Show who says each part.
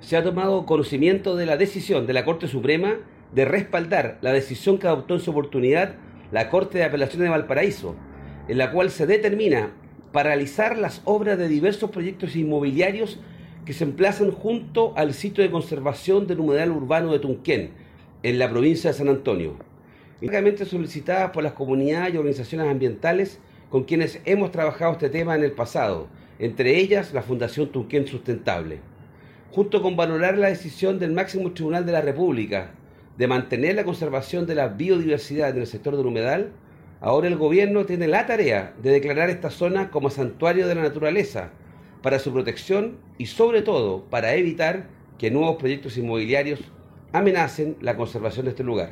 Speaker 1: se ha tomado conocimiento de la decisión de la Corte Suprema de respaldar la decisión que adoptó en su oportunidad la Corte de Apelaciones de Valparaíso, en la cual se determina paralizar las obras de diversos proyectos inmobiliarios que se emplazan junto al sitio de conservación del humedal urbano de Tunquén, en la provincia de San Antonio. Largamente solicitadas por las comunidades y organizaciones ambientales con quienes hemos trabajado este tema en el pasado, entre ellas la Fundación Tunquén Sustentable, junto con valorar la decisión del máximo tribunal de la República de mantener la conservación de la biodiversidad en el sector del humedal, ahora el gobierno tiene la tarea de declarar esta zona como santuario de la naturaleza para su protección y sobre todo para evitar que nuevos proyectos inmobiliarios amenacen la conservación de este lugar.